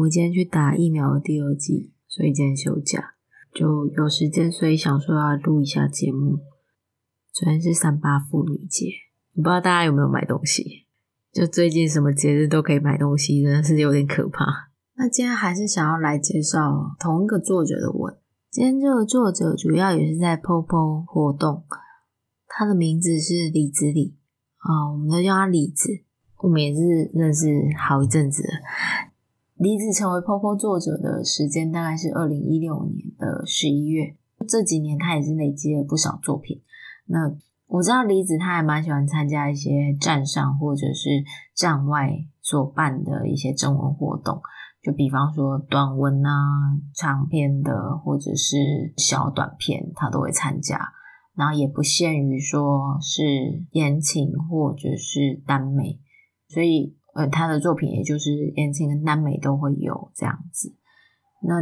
我今天去打疫苗的第二剂，所以今天休假，就有时间，所以想说要录一下节目。昨天是三八妇女节，不知道大家有没有买东西？就最近什么节日都可以买东西，真的是有点可怕。那今天还是想要来介绍同一个作者的文。今天这个作者主要也是在 POPO 活动，他的名字是李子李啊，我们都叫他李子。我们也是认识好一阵子。李子成为 POPO 作者的时间大概是二零一六年的十一月，这几年他也是累积了不少作品。那我知道李子他还蛮喜欢参加一些站上或者是站外所办的一些征文活动。就比方说短文啊、长篇的或者是小短篇，他都会参加。然后也不限于说是言情或者是耽美，所以呃，他的作品也就是言情跟耽美都会有这样子。那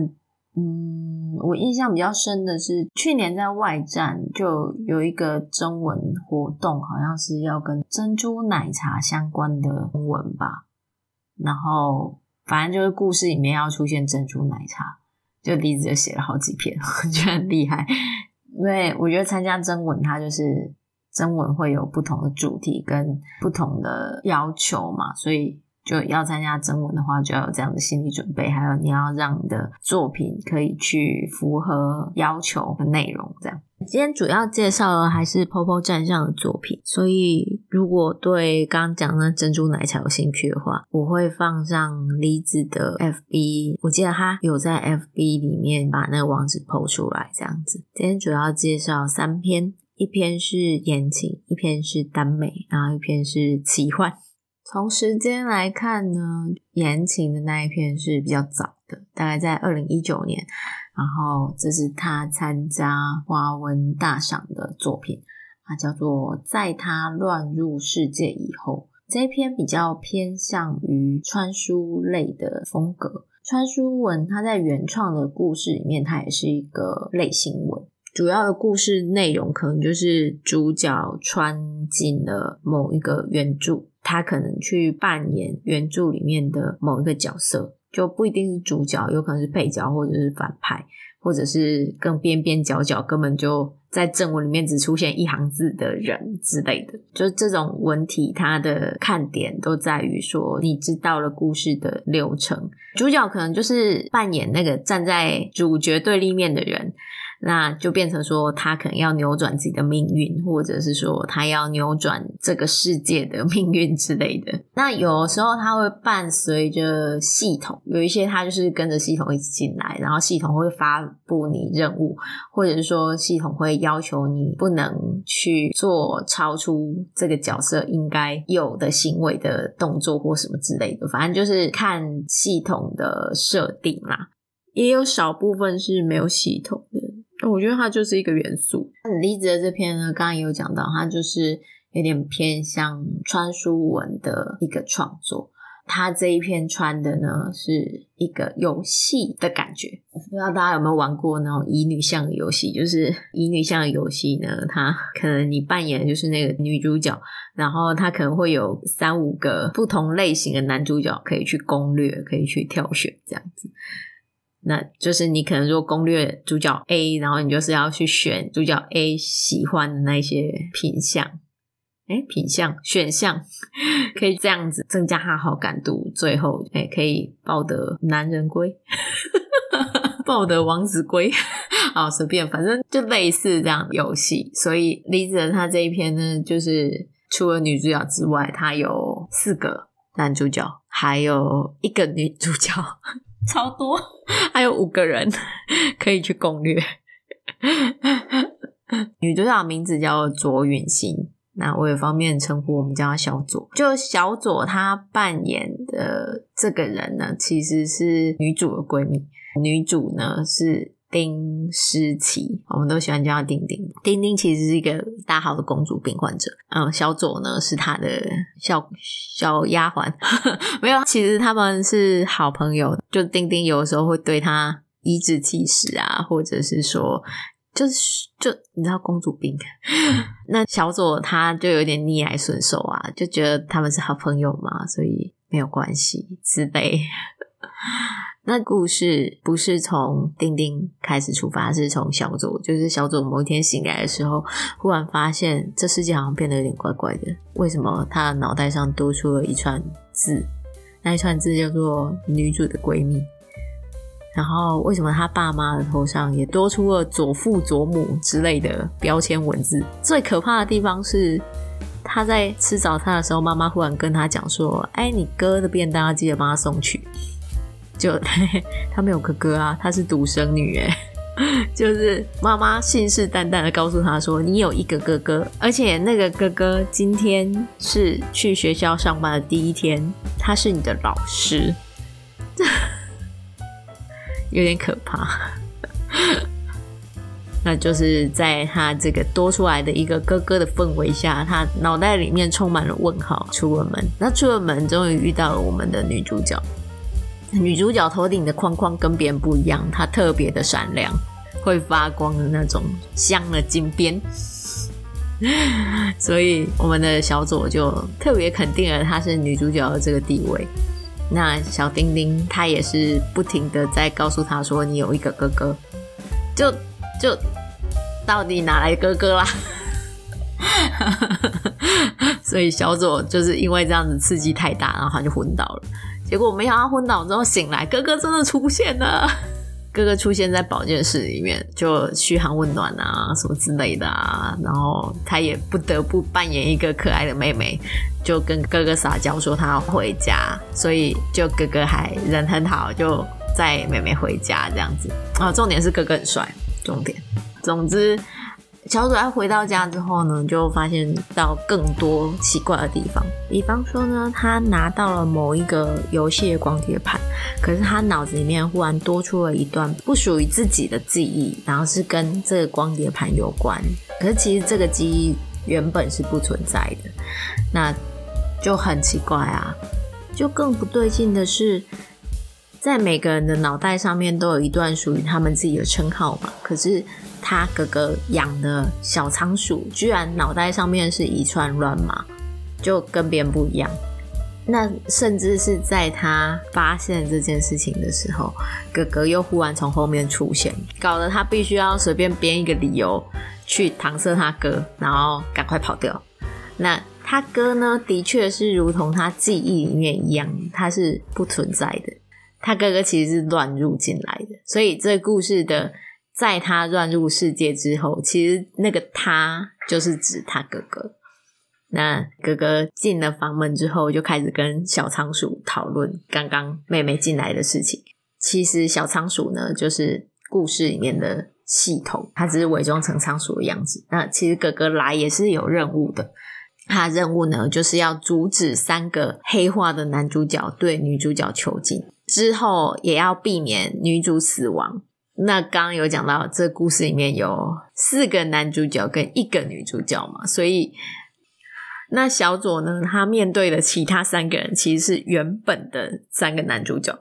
嗯，我印象比较深的是去年在外站就有一个征文活动，好像是要跟珍珠奶茶相关的文吧，然后。反正就是故事里面要出现珍珠奶茶，就李子就写了好几篇，我觉得很厉害。因为我觉得参加征文，它就是征文会有不同的主题跟不同的要求嘛，所以。就要参加征文的话，就要有这样的心理准备，还有你要让你的作品可以去符合要求的内容。这样，今天主要介绍的还是 POPO 站上的作品，所以如果对刚刚讲的珍珠奶茶有兴趣的话，我会放上李子的 FB，我记得他有在 FB 里面把那个网址 PO 出来，这样子。今天主要介绍三篇，一篇是言情，一篇是耽美，然后一篇是奇幻。从时间来看呢，言情的那一篇是比较早的，大概在二零一九年。然后这是他参加华文大赏的作品，它叫做《在他乱入世界以后》。这一篇比较偏向于穿书类的风格，穿书文。它在原创的故事里面，它也是一个类型文。主要的故事内容可能就是主角穿进了某一个原著。他可能去扮演原著里面的某一个角色，就不一定是主角，有可能是配角，或者是反派，或者是更边边角角，根本就在正文里面只出现一行字的人之类的。就是这种文体，它的看点都在于说，你知道了故事的流程，主角可能就是扮演那个站在主角对立面的人。那就变成说，他可能要扭转自己的命运，或者是说他要扭转这个世界的命运之类的。那有时候他会伴随着系统，有一些他就是跟着系统一起进来，然后系统会发布你任务，或者是说系统会要求你不能去做超出这个角色应该有的行为的动作或什么之类的。反正就是看系统的设定啦，也有少部分是没有系统的。我觉得它就是一个元素。李子的这篇呢，刚刚也有讲到，它就是有点偏向穿书文的一个创作。它这一篇穿的呢，是一个游戏的感觉。不知道大家有没有玩过那种乙女向的游戏？就是乙女向的游戏呢，它可能你扮演的就是那个女主角，然后它可能会有三五个不同类型的男主角可以去攻略，可以去挑选这样子。那就是你可能说攻略主角 A，然后你就是要去选主角 A 喜欢的那些品相，诶品相选项 可以这样子增加他好感度，最后诶可以抱得男人归，抱得王子归，好随便，反正就类似这样的游戏。所以李子仁他这一篇呢，就是除了女主角之外，他有四个男主角，还有一个女主角。超多，还有五个人可以去攻略。女主角名字叫左允星，那我也方便称呼，我们叫她小左。就小左她扮演的这个人呢，其实是女主的闺蜜。女主呢是。丁诗琪，我们都喜欢叫她丁丁。丁丁其实是一个大号的公主病患者。嗯，小左呢是她的小小丫鬟，没有，其实他们是好朋友。就丁丁有时候会对她颐指气使啊，或者是说，就是就你知道公主病，那小左他就有点逆来顺受啊，就觉得他们是好朋友嘛，所以没有关系自卑。那故事不是从丁丁开始出发，是从小佐。就是小佐某一天醒来的时候，忽然发现这世界好像变得有点怪怪的。为什么他脑袋上多出了一串字？那一串字叫做“女主的闺蜜”。然后为什么他爸妈的头上也多出了“左父左母”之类的标签文字？最可怕的地方是，他在吃早餐的时候，妈妈忽然跟他讲说：“哎，你哥的便当要记得帮他送去。”就 他没有哥哥啊，他是独生女哎，就是妈妈信誓旦旦的告诉他说，你有一个哥哥，而且那个哥哥今天是去学校上班的第一天，他是你的老师，有点可怕。那就是在他这个多出来的一个哥哥的氛围下，他脑袋里面充满了问号。出了门，那出了门，终于遇到了我们的女主角。女主角头顶的框框跟别人不一样，它特别的闪亮，会发光的那种镶了金边，所以我们的小佐就特别肯定了她是女主角的这个地位。那小丁丁他也是不停的在告诉她说：“你有一个哥哥，就就到底哪来哥哥啦？” 所以小佐就是因为这样子刺激太大，然后他就昏倒了。结果没想到昏倒之后醒来，哥哥真的出现了。哥哥出现在保健室里面，就嘘寒问暖啊，什么之类的啊。然后他也不得不扮演一个可爱的妹妹，就跟哥哥撒娇说他要回家。所以就哥哥还人很好，就载妹妹回家这样子。啊，重点是哥哥很帅。重点，总之。小佐回到家之后呢，就发现到更多奇怪的地方。比方说呢，他拿到了某一个游戏的光碟盘，可是他脑子里面忽然多出了一段不属于自己的记忆，然后是跟这个光碟盘有关。可是其实这个记忆原本是不存在的，那就很奇怪啊。就更不对劲的是，在每个人的脑袋上面都有一段属于他们自己的称号嘛，可是。他哥哥养的小仓鼠，居然脑袋上面是一串乱码，就跟别人不一样。那甚至是在他发现这件事情的时候，哥哥又忽然从后面出现，搞得他必须要随便编一个理由去搪塞他哥，然后赶快跑掉。那他哥呢，的确是如同他记忆里面一样，他是不存在的。他哥哥其实是乱入进来的，所以这故事的。在他乱入世界之后，其实那个他就是指他哥哥。那哥哥进了房门之后，就开始跟小仓鼠讨论刚刚妹妹进来的事情。其实小仓鼠呢，就是故事里面的系统，他只是伪装成仓鼠的样子。那其实哥哥来也是有任务的，他任务呢就是要阻止三个黑化的男主角对女主角囚禁，之后也要避免女主死亡。那刚刚有讲到，这故事里面有四个男主角跟一个女主角嘛，所以那小佐呢，他面对的其他三个人其实是原本的三个男主角，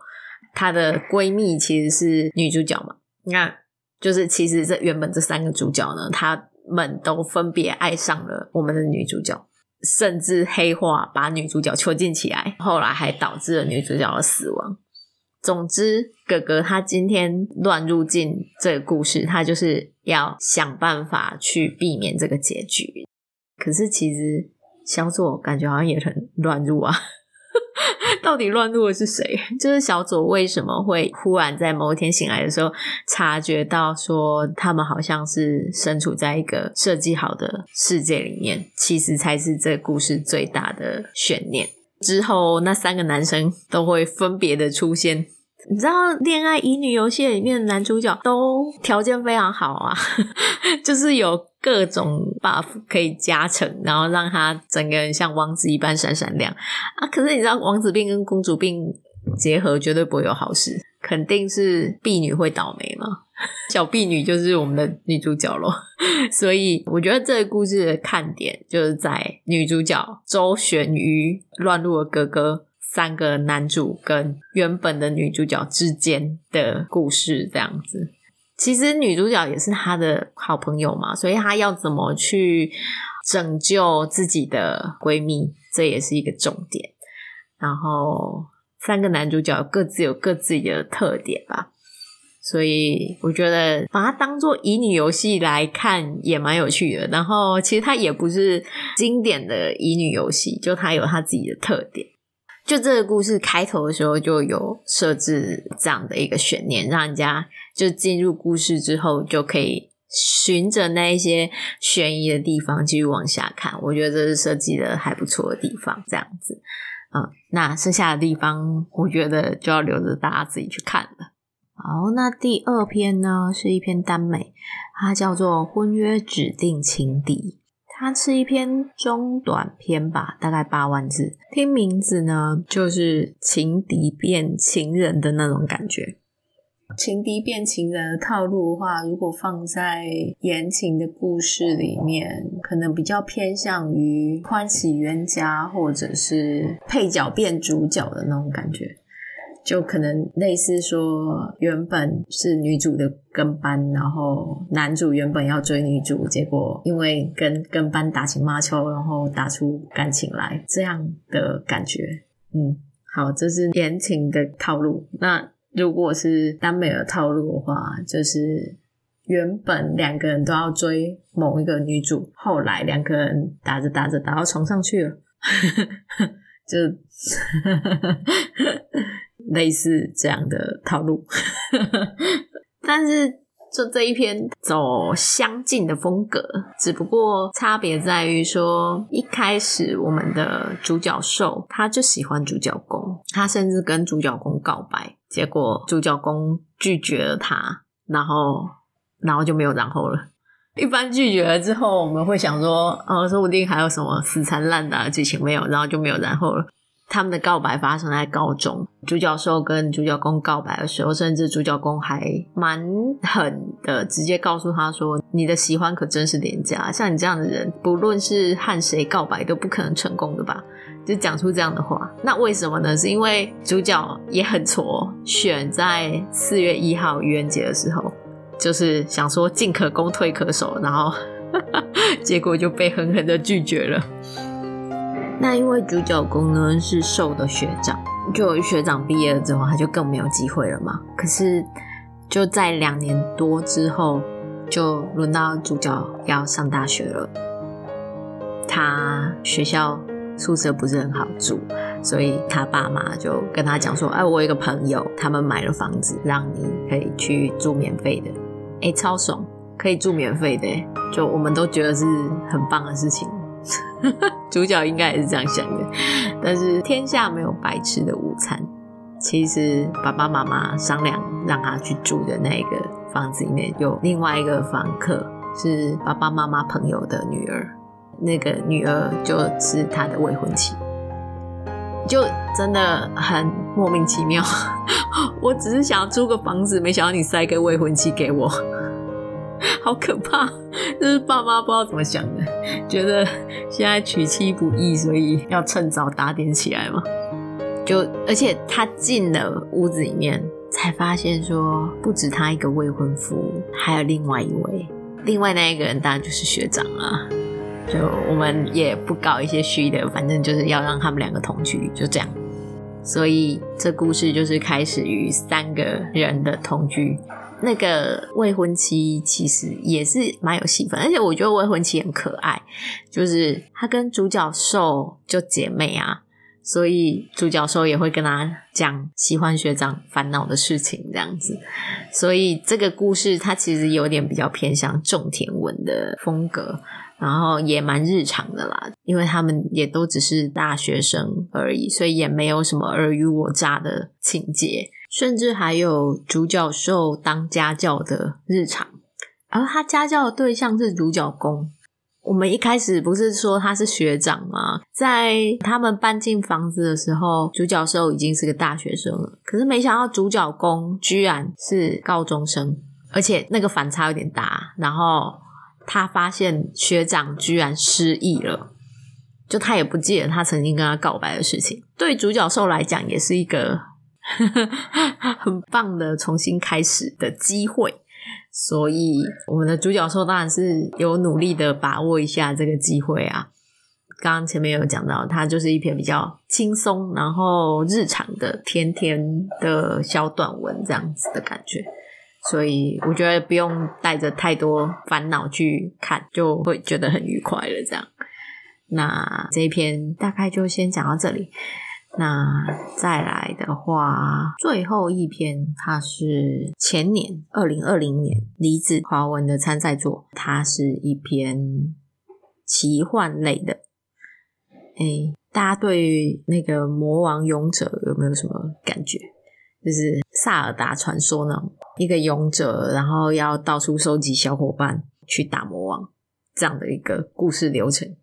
她的闺蜜其实是女主角嘛，那就是其实这原本这三个主角呢，他们都分别爱上了我们的女主角，甚至黑化把女主角囚禁起来，后来还导致了女主角的死亡。总之，哥哥他今天乱入进这个故事，他就是要想办法去避免这个结局。可是其实小佐感觉好像也很乱入啊，到底乱入的是谁？就是小佐为什么会忽然在某一天醒来的时候，察觉到说他们好像是身处在一个设计好的世界里面，其实才是这故事最大的悬念。之后那三个男生都会分别的出现。你知道《恋爱乙女游戏》里面的男主角都条件非常好啊，就是有各种 buff 可以加成，然后让他整个人像王子一般闪闪亮啊。可是你知道王子病跟公主病结合绝对不会有好事，肯定是婢女会倒霉嘛。小婢女就是我们的女主角咯，所以我觉得这个故事的看点就是在女主角周旋于乱入的哥哥。三个男主跟原本的女主角之间的故事，这样子。其实女主角也是他的好朋友嘛，所以他要怎么去拯救自己的闺蜜，这也是一个重点。然后三个男主角各自有各自的特点吧，所以我觉得把它当做乙女游戏来看也蛮有趣的。然后其实它也不是经典的乙女游戏，就它有它自己的特点。就这个故事开头的时候就有设置这样的一个悬念，让人家就进入故事之后就可以循着那一些悬疑的地方继续往下看。我觉得这是设计的还不错的地方，这样子。嗯，那剩下的地方我觉得就要留着大家自己去看了。好，那第二篇呢是一篇耽美，它叫做《婚约指定情敌》。它是一篇中短篇吧，大概八万字。听名字呢，就是情敌变情人的那种感觉。情敌变情人的套路的话，如果放在言情的故事里面，可能比较偏向于欢喜冤家，或者是配角变主角的那种感觉。就可能类似说，原本是女主的跟班，然后男主原本要追女主，结果因为跟跟班打情骂俏，然后打出感情来，这样的感觉。嗯，好，这是言情的套路。那如果是耽美的套路的话，就是原本两个人都要追某一个女主，后来两个人打着打着打到床上去了，就。类似这样的套路，但是就这一篇走相近的风格，只不过差别在于说，一开始我们的主角受他就喜欢主角攻，他甚至跟主角攻告白，结果主角攻拒绝了他，然后然后就没有然后了。一般拒绝了之后，我们会想说，哦，说不定还有什么死缠烂打的剧情没有，然后就没有然后了。他们的告白发生在高中，主角受跟主角公告白的时候，甚至主角公还蛮狠的，直接告诉他说：“你的喜欢可真是廉价，像你这样的人，不论是和谁告白都不可能成功的吧？”就讲出这样的话。那为什么呢？是因为主角也很挫，选在四月一号愚人节的时候，就是想说进可攻退可守，然后 结果就被狠狠的拒绝了。那因为主角公呢是受的学长，就学长毕业了之后，他就更没有机会了嘛。可是就在两年多之后，就轮到主角要上大学了。他学校宿舍不是很好住，所以他爸妈就跟他讲说：“哎，我有一个朋友，他们买了房子，让你可以去住免费的。哎，超爽，可以住免费的，就我们都觉得是很棒的事情。” 主角应该也是这样想的，但是天下没有白吃的午餐。其实爸爸妈妈商量让他去住的那个房子里面，有另外一个房客是爸爸妈妈朋友的女儿，那个女儿就是他的未婚妻，就真的很莫名其妙。我只是想要租个房子，没想到你塞个未婚妻给我。好可怕！就是爸妈不知道怎么想的，觉得现在娶妻不易，所以要趁早打点起来嘛。就而且他进了屋子里面，才发现说不止他一个未婚夫，还有另外一位，另外那一个人当然就是学长啊。就我们也不搞一些虚的，反正就是要让他们两个同居，就这样。所以这故事就是开始于三个人的同居。那个未婚妻其实也是蛮有戏份，而且我觉得未婚妻很可爱，就是她跟主角受就姐妹啊，所以主角受也会跟她讲喜欢学长烦恼的事情这样子，所以这个故事它其实有点比较偏向种田文的风格，然后也蛮日常的啦，因为他们也都只是大学生而已，所以也没有什么尔虞我诈的情节。甚至还有主角受当家教的日常，而他家教的对象是主角公。我们一开始不是说他是学长吗？在他们搬进房子的时候，主角受已经是个大学生了。可是没想到主角公居然是高中生，而且那个反差有点大。然后他发现学长居然失忆了，就他也不记得他曾经跟他告白的事情。对主角兽来讲，也是一个。很棒的重新开始的机会，所以我们的主角兽当然是有努力的把握一下这个机会啊。刚刚前面有讲到，它就是一篇比较轻松，然后日常的甜甜的小短文这样子的感觉，所以我觉得不用带着太多烦恼去看，就会觉得很愉快了。这样，那这一篇大概就先讲到这里。那再来的话，最后一篇它是前年二零二零年李子华文的参赛作，它是一篇奇幻类的。哎，大家对那个魔王勇者有没有什么感觉？就是萨尔达传说呢，一个勇者，然后要到处收集小伙伴去打魔王，这样的一个故事流程。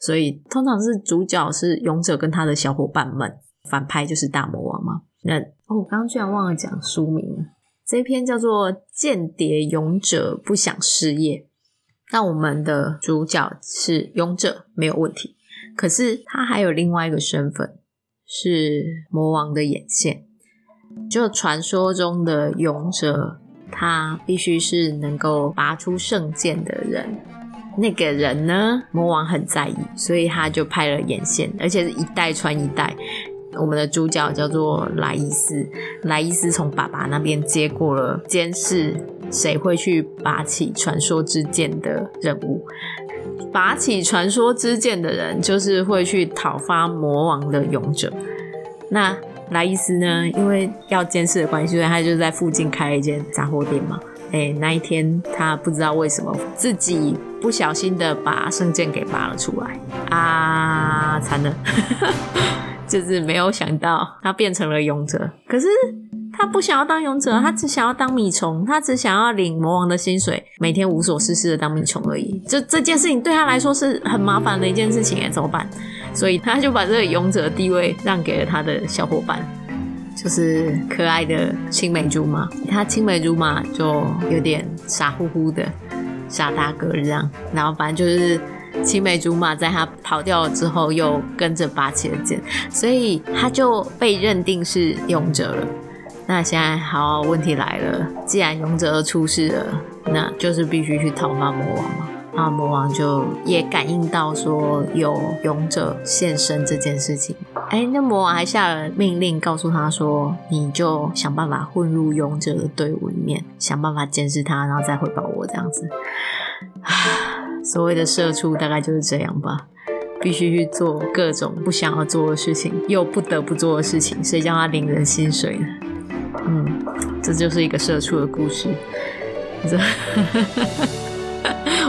所以通常是主角是勇者跟他的小伙伴们，反派就是大魔王嘛。那哦，我刚刚居然忘了讲书名了，这一篇叫做《间谍勇者不想失业》。那我们的主角是勇者，没有问题。可是他还有另外一个身份，是魔王的眼线。就传说中的勇者，他必须是能够拔出圣剑的人。那个人呢，魔王很在意，所以他就派了眼线，而且是一代传一代。我们的主角叫做莱伊斯，莱伊斯从爸爸那边接过了监视谁会去拔起传说之剑的任务。拔起传说之剑的人，就是会去讨伐魔王的勇者。那莱伊斯呢？因为要监视的关系，所以他就在附近开了一间杂货店嘛。哎，那一天他不知道为什么自己不小心的把圣剑给拔了出来啊！惨了，就是没有想到他变成了勇者。可是。他不想要当勇者，他只想要当米虫，他只想要领魔王的薪水，每天无所事事的当米虫而已。这这件事情对他来说是很麻烦的一件事情，哎，怎么办？所以他就把这个勇者地位让给了他的小伙伴，就是可爱的青梅竹马。他青梅竹马就有点傻乎乎的傻大个这样，然后反正就是青梅竹马在他跑掉了之后又跟着拔起了剑，所以他就被认定是勇者了。那现在好，问题来了，既然勇者出事了，那就是必须去讨伐魔王嘛。那魔王就也感应到说有勇者现身这件事情，哎，那魔王还下了命令，告诉他说，你就想办法混入勇者的队伍里面，想办法监视他，然后再回报我这样子。所谓的社畜大概就是这样吧，必须去做各种不想要做的事情，又不得不做的事情，谁叫他领人薪水呢？嗯，这就是一个社畜的故事。这，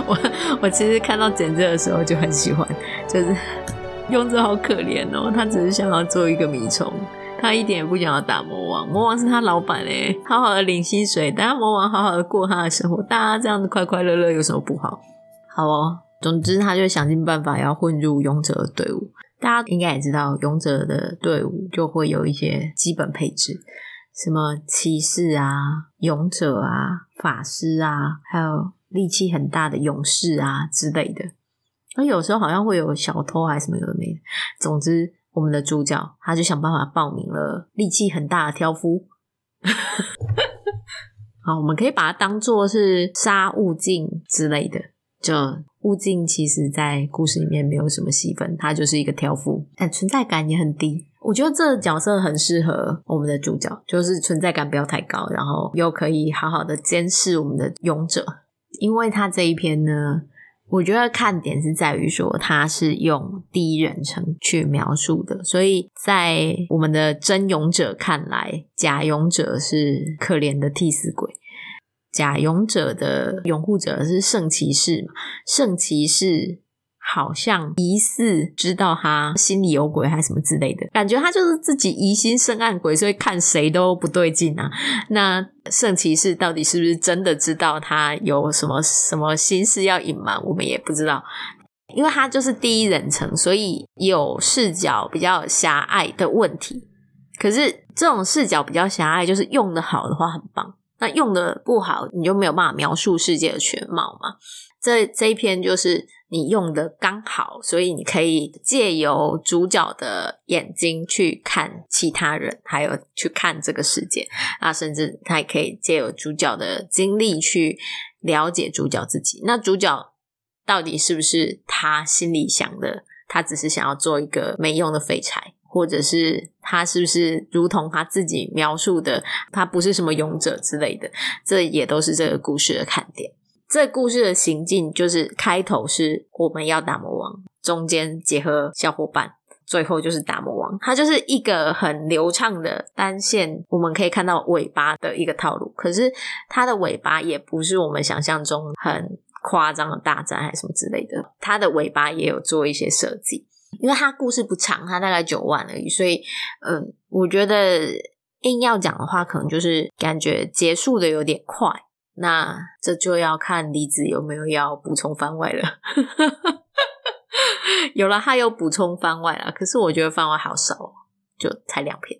我我其实看到简介的时候就很喜欢，就是 勇者好可怜哦，他只是想要做一个米虫，他一点也不想要打魔王，魔王是他老板哎，好好的领薪水，大家魔王好好的过他的生活，大家这样子快快乐乐有什么不好？好哦，总之他就想尽办法要混入勇者的队伍。大家应该也知道，勇者的队伍就会有一些基本配置。什么骑士啊、勇者啊、法师啊，还有力气很大的勇士啊之类的。而有时候好像会有小偷还是什么有的没的。总之，我们的主角他就想办法报名了力气很大的挑夫。好，我们可以把它当做是杀悟净之类的。就悟净其实在故事里面没有什么戏份，他就是一个挑夫，但存在感也很低。我觉得这个角色很适合我们的主角，就是存在感不要太高，然后又可以好好的监视我们的勇者。因为他这一篇呢，我觉得看点是在于说他是用第一人称去描述的，所以在我们的真勇者看来，假勇者是可怜的替死鬼，假勇者的拥护者是圣骑士嘛，圣骑士。好像疑似知道他心里有鬼还是什么之类的，感觉他就是自己疑心生暗鬼，所以看谁都不对劲啊。那圣骑士到底是不是真的知道他有什么什么心事要隐瞒？我们也不知道，因为他就是第一人称，所以有视角比较狭隘的问题。可是这种视角比较狭隘，就是用得好的话很棒，那用得不好，你就没有办法描述世界的全貌嘛。这这一篇就是。你用的刚好，所以你可以借由主角的眼睛去看其他人，还有去看这个世界啊，甚至他也可以借由主角的经历去了解主角自己。那主角到底是不是他心里想的？他只是想要做一个没用的废柴，或者是他是不是如同他自己描述的，他不是什么勇者之类的，这也都是这个故事的看点。这故事的行进就是开头是我们要打魔王，中间结合小伙伴。最后就是打魔王，它就是一个很流畅的单线，我们可以看到尾巴的一个套路。可是它的尾巴也不是我们想象中很夸张的大战还是什么之类的，它的尾巴也有做一些设计。因为它故事不长，它大概九万而已，所以嗯，我觉得硬要讲的话，可能就是感觉结束的有点快。那这就要看梨子有没有要补充番外了。有了，他有补充番外了，可是我觉得番外好少，就才两篇。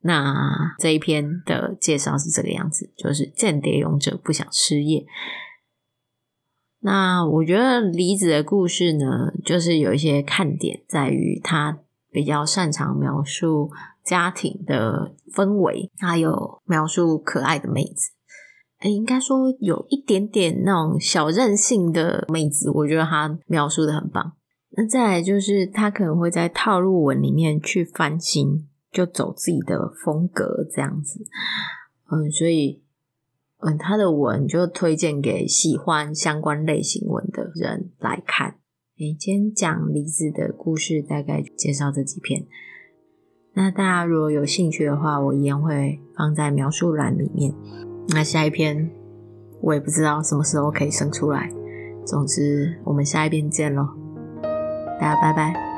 那这一篇的介绍是这个样子，就是间谍勇者不想失业。那我觉得梨子的故事呢，就是有一些看点，在于他比较擅长描述家庭的氛围，还有描述可爱的妹子。诶，应该说有一点点那种小任性的妹子，我觉得她描述的很棒。那再来就是她可能会在套路文里面去翻新，就走自己的风格这样子。嗯，所以嗯，她的文就推荐给喜欢相关类型文的人来看。诶，今天讲离子的故事，大概介绍这几篇。那大家如果有兴趣的话，我一样会放在描述栏里面。那下一篇我也不知道什么时候可以生出来。总之，我们下一篇见喽。大家拜拜。